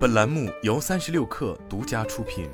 本栏目由三十六氪独家出品。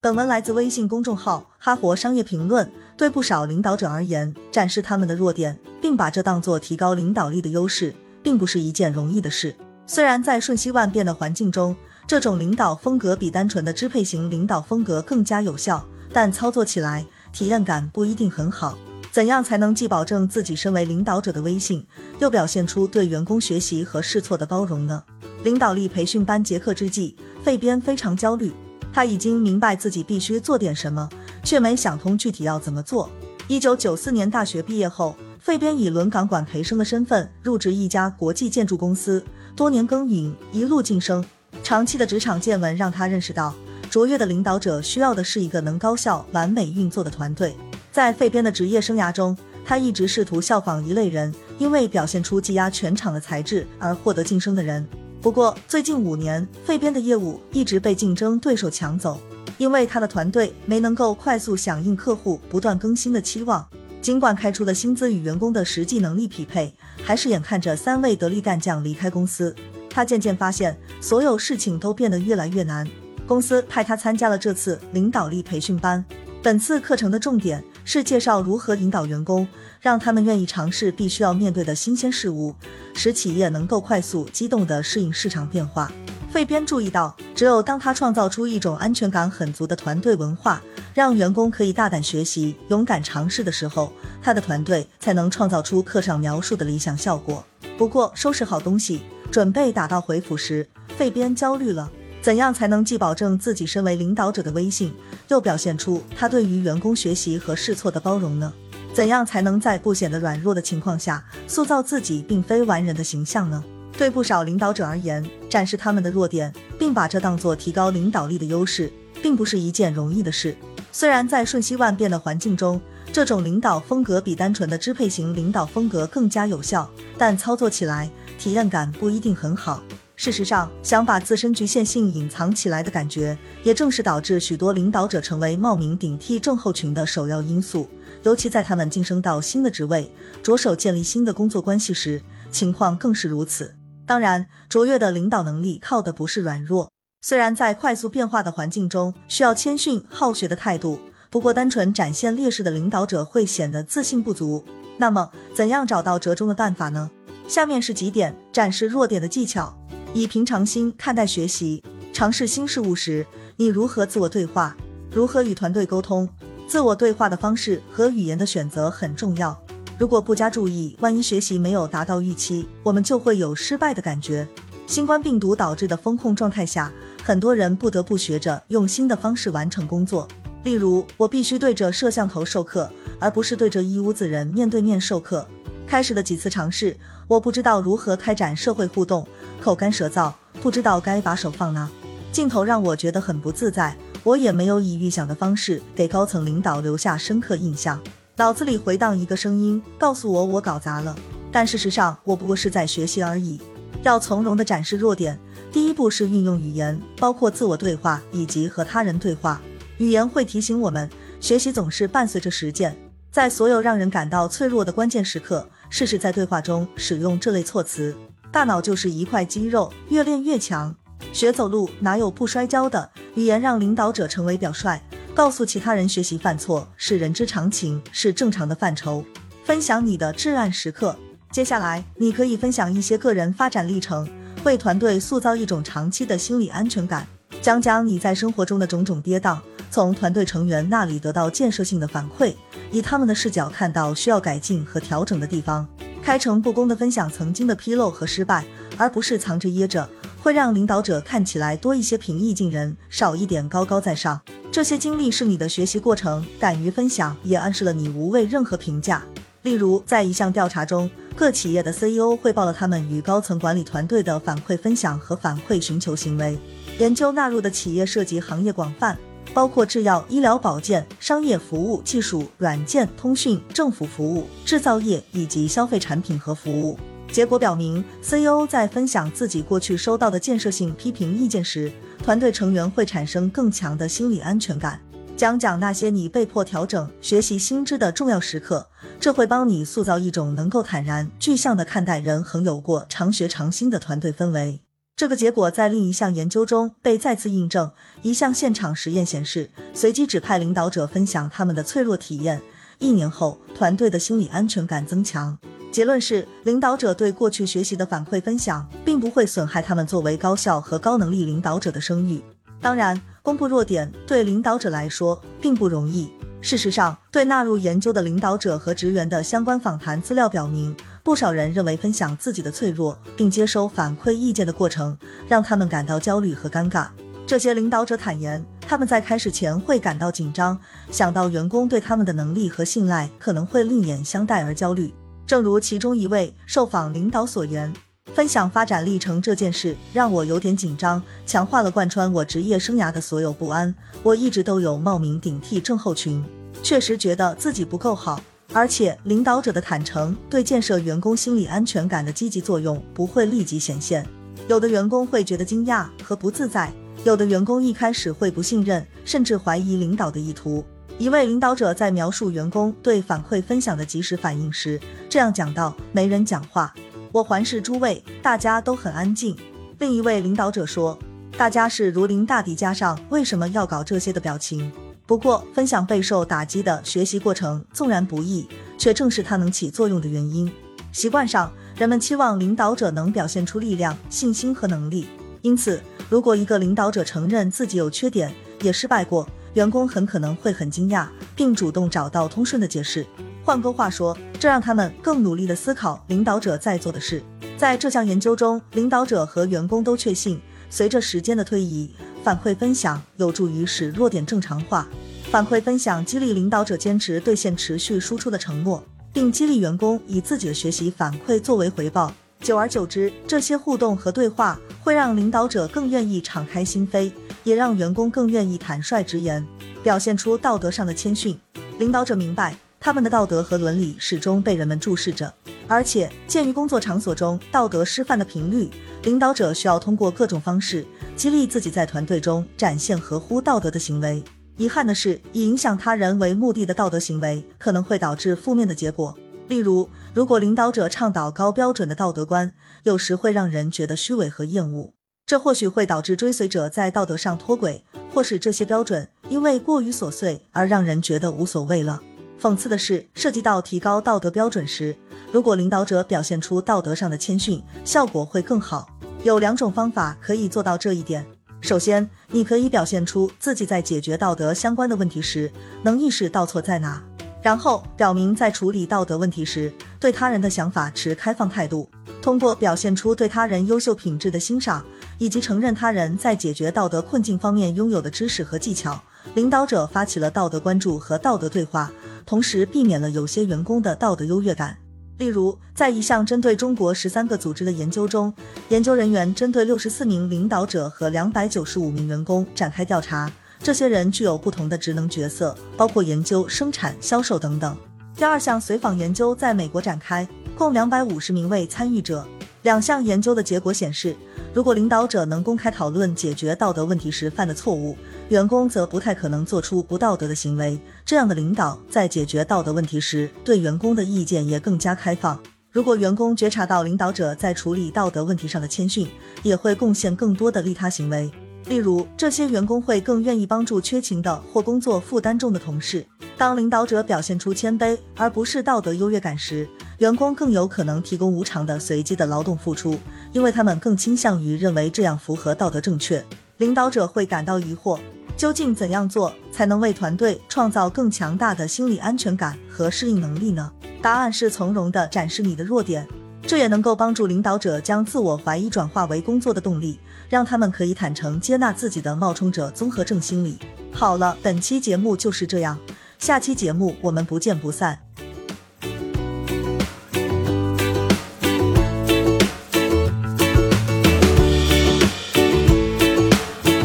本文来自微信公众号《哈佛商业评论》。对不少领导者而言，展示他们的弱点，并把这当作提高领导力的优势，并不是一件容易的事。虽然在瞬息万变的环境中，这种领导风格比单纯的支配型领导风格更加有效，但操作起来体验感不一定很好。怎样才能既保证自己身为领导者的威信，又表现出对员工学习和试错的包容呢？领导力培训班结课之际，费边非常焦虑。他已经明白自己必须做点什么，却没想通具体要怎么做。一九九四年大学毕业后，费边以轮岗管培生的身份入职一家国际建筑公司，多年耕耘，一路晋升。长期的职场见闻让他认识到，卓越的领导者需要的是一个能高效、完美运作的团队。在费边的职业生涯中，他一直试图效仿一类人，因为表现出技压全场的才智而获得晋升的人。不过，最近五年，费边的业务一直被竞争对手抢走，因为他的团队没能够快速响应客户不断更新的期望。尽管开出的薪资与员工的实际能力匹配，还是眼看着三位得力干将离开公司。他渐渐发现，所有事情都变得越来越难。公司派他参加了这次领导力培训班。本次课程的重点是介绍如何引导员工，让他们愿意尝试必须要面对的新鲜事物，使企业能够快速、机动地适应市场变化。费边注意到，只有当他创造出一种安全感很足的团队文化，让员工可以大胆学习、勇敢尝试的时候，他的团队才能创造出课上描述的理想效果。不过，收拾好东西，准备打道回府时，费边焦虑了。怎样才能既保证自己身为领导者的威信，又表现出他对于员工学习和试错的包容呢？怎样才能在不显得软弱的情况下，塑造自己并非完人的形象呢？对不少领导者而言，展示他们的弱点，并把这当作提高领导力的优势，并不是一件容易的事。虽然在瞬息万变的环境中，这种领导风格比单纯的支配型领导风格更加有效，但操作起来体验感不一定很好。事实上，想把自身局限性隐藏起来的感觉，也正是导致许多领导者成为冒名顶替症候群的首要因素。尤其在他们晋升到新的职位，着手建立新的工作关系时，情况更是如此。当然，卓越的领导能力靠的不是软弱。虽然在快速变化的环境中需要谦逊好学的态度，不过单纯展现劣势的领导者会显得自信不足。那么，怎样找到折中的办法呢？下面是几点展示弱点的技巧。以平常心看待学习，尝试新事物时，你如何自我对话？如何与团队沟通？自我对话的方式和语言的选择很重要。如果不加注意，万一学习没有达到预期，我们就会有失败的感觉。新冠病毒导致的风控状态下，很多人不得不学着用新的方式完成工作。例如，我必须对着摄像头授课，而不是对着一屋子人面对面授课。开始的几次尝试，我不知道如何开展社会互动，口干舌燥，不知道该把手放哪，镜头让我觉得很不自在。我也没有以预想的方式给高层领导留下深刻印象。脑子里回荡一个声音，告诉我我搞砸了。但事实上，我不过是在学习而已。要从容地展示弱点，第一步是运用语言，包括自我对话以及和他人对话。语言会提醒我们，学习总是伴随着实践。在所有让人感到脆弱的关键时刻。试试在对话中使用这类措辞。大脑就是一块肌肉，越练越强。学走路哪有不摔跤的？语言让领导者成为表率，告诉其他人学习犯错是人之常情，是正常的范畴。分享你的至暗时刻。接下来，你可以分享一些个人发展历程，为团队塑造一种长期的心理安全感。讲讲你在生活中的种种跌宕，从团队成员那里得到建设性的反馈。以他们的视角看到需要改进和调整的地方，开诚布公的分享曾经的纰漏和失败，而不是藏着掖着，会让领导者看起来多一些平易近人，少一点高高在上。这些经历是你的学习过程，敢于分享也暗示了你无畏任何评价。例如，在一项调查中，各企业的 CEO 汇报了他们与高层管理团队的反馈分享和反馈寻求行为。研究纳入的企业涉及行业广泛。包括制药、医疗保健、商业服务、技术、软件、通讯、政府服务、制造业以及消费产品和服务。结果表明，CEO 在分享自己过去收到的建设性批评意见时，团队成员会产生更强的心理安全感。讲讲那些你被迫调整、学习新知的重要时刻，这会帮你塑造一种能够坦然具象的看待人恒有过、常学常新的团队氛围。这个结果在另一项研究中被再次印证。一项现场实验显示，随机指派领导者分享他们的脆弱体验，一年后，团队的心理安全感增强。结论是，领导者对过去学习的反馈分享，并不会损害他们作为高效和高能力领导者的声誉。当然，公布弱点对领导者来说并不容易。事实上，对纳入研究的领导者和职员的相关访谈资料表明，不少人认为分享自己的脆弱并接收反馈意见的过程让他们感到焦虑和尴尬。这些领导者坦言，他们在开始前会感到紧张，想到员工对他们的能力和信赖可能会另眼相待而焦虑。正如其中一位受访领导所言。分享发展历程这件事让我有点紧张，强化了贯穿我职业生涯的所有不安。我一直都有冒名顶替症候群，确实觉得自己不够好，而且领导者的坦诚对建设员工心理安全感的积极作用不会立即显现。有的员工会觉得惊讶和不自在，有的员工一开始会不信任，甚至怀疑领导的意图。一位领导者在描述员工对反馈分享的及时反应时，这样讲道：“没人讲话。”我环视诸位，大家都很安静。另一位领导者说：“大家是如临大敌，加上为什么要搞这些的表情。”不过，分享备受打击的学习过程纵然不易，却正是它能起作用的原因。习惯上，人们期望领导者能表现出力量、信心和能力。因此，如果一个领导者承认自己有缺点，也失败过，员工很可能会很惊讶，并主动找到通顺的解释。换个话说，这让他们更努力地思考领导者在做的事。在这项研究中，领导者和员工都确信，随着时间的推移，反馈分享有助于使弱点正常化。反馈分享激励领导者坚持兑现持续输出的承诺，并激励员工以自己的学习反馈作为回报。久而久之，这些互动和对话会让领导者更愿意敞开心扉，也让员工更愿意坦率直言，表现出道德上的谦逊。领导者明白。他们的道德和伦理始终被人们注视着，而且鉴于工作场所中道德失范的频率，领导者需要通过各种方式激励自己在团队中展现合乎道德的行为。遗憾的是，以影响他人为目的的道德行为可能会导致负面的结果。例如，如果领导者倡导高标准的道德观，有时会让人觉得虚伪和厌恶，这或许会导致追随者在道德上脱轨，或使这些标准因为过于琐碎而让人觉得无所谓了。讽刺的是，涉及到提高道德标准时，如果领导者表现出道德上的谦逊，效果会更好。有两种方法可以做到这一点。首先，你可以表现出自己在解决道德相关的问题时能意识到错在哪，然后表明在处理道德问题时对他人的想法持开放态度。通过表现出对他人优秀品质的欣赏，以及承认他人在解决道德困境方面拥有的知识和技巧，领导者发起了道德关注和道德对话。同时避免了有些员工的道德优越感。例如，在一项针对中国十三个组织的研究中，研究人员针对六十四名领导者和两百九十五名员工展开调查。这些人具有不同的职能角色，包括研究、生产、销售等等。第二项随访研究在美国展开，共两百五十名位参与者。两项研究的结果显示，如果领导者能公开讨论解决道德问题时犯的错误，员工则不太可能做出不道德的行为。这样的领导在解决道德问题时，对员工的意见也更加开放。如果员工觉察到领导者在处理道德问题上的谦逊，也会贡献更多的利他行为。例如，这些员工会更愿意帮助缺勤的或工作负担重的同事。当领导者表现出谦卑而不是道德优越感时，员工更有可能提供无偿的随机的劳动付出，因为他们更倾向于认为这样符合道德正确。领导者会感到疑惑，究竟怎样做才能为团队创造更强大的心理安全感和适应能力呢？答案是从容地展示你的弱点，这也能够帮助领导者将自我怀疑转化为工作的动力，让他们可以坦诚接纳自己的冒充者综合症心理。好了，本期节目就是这样，下期节目我们不见不散。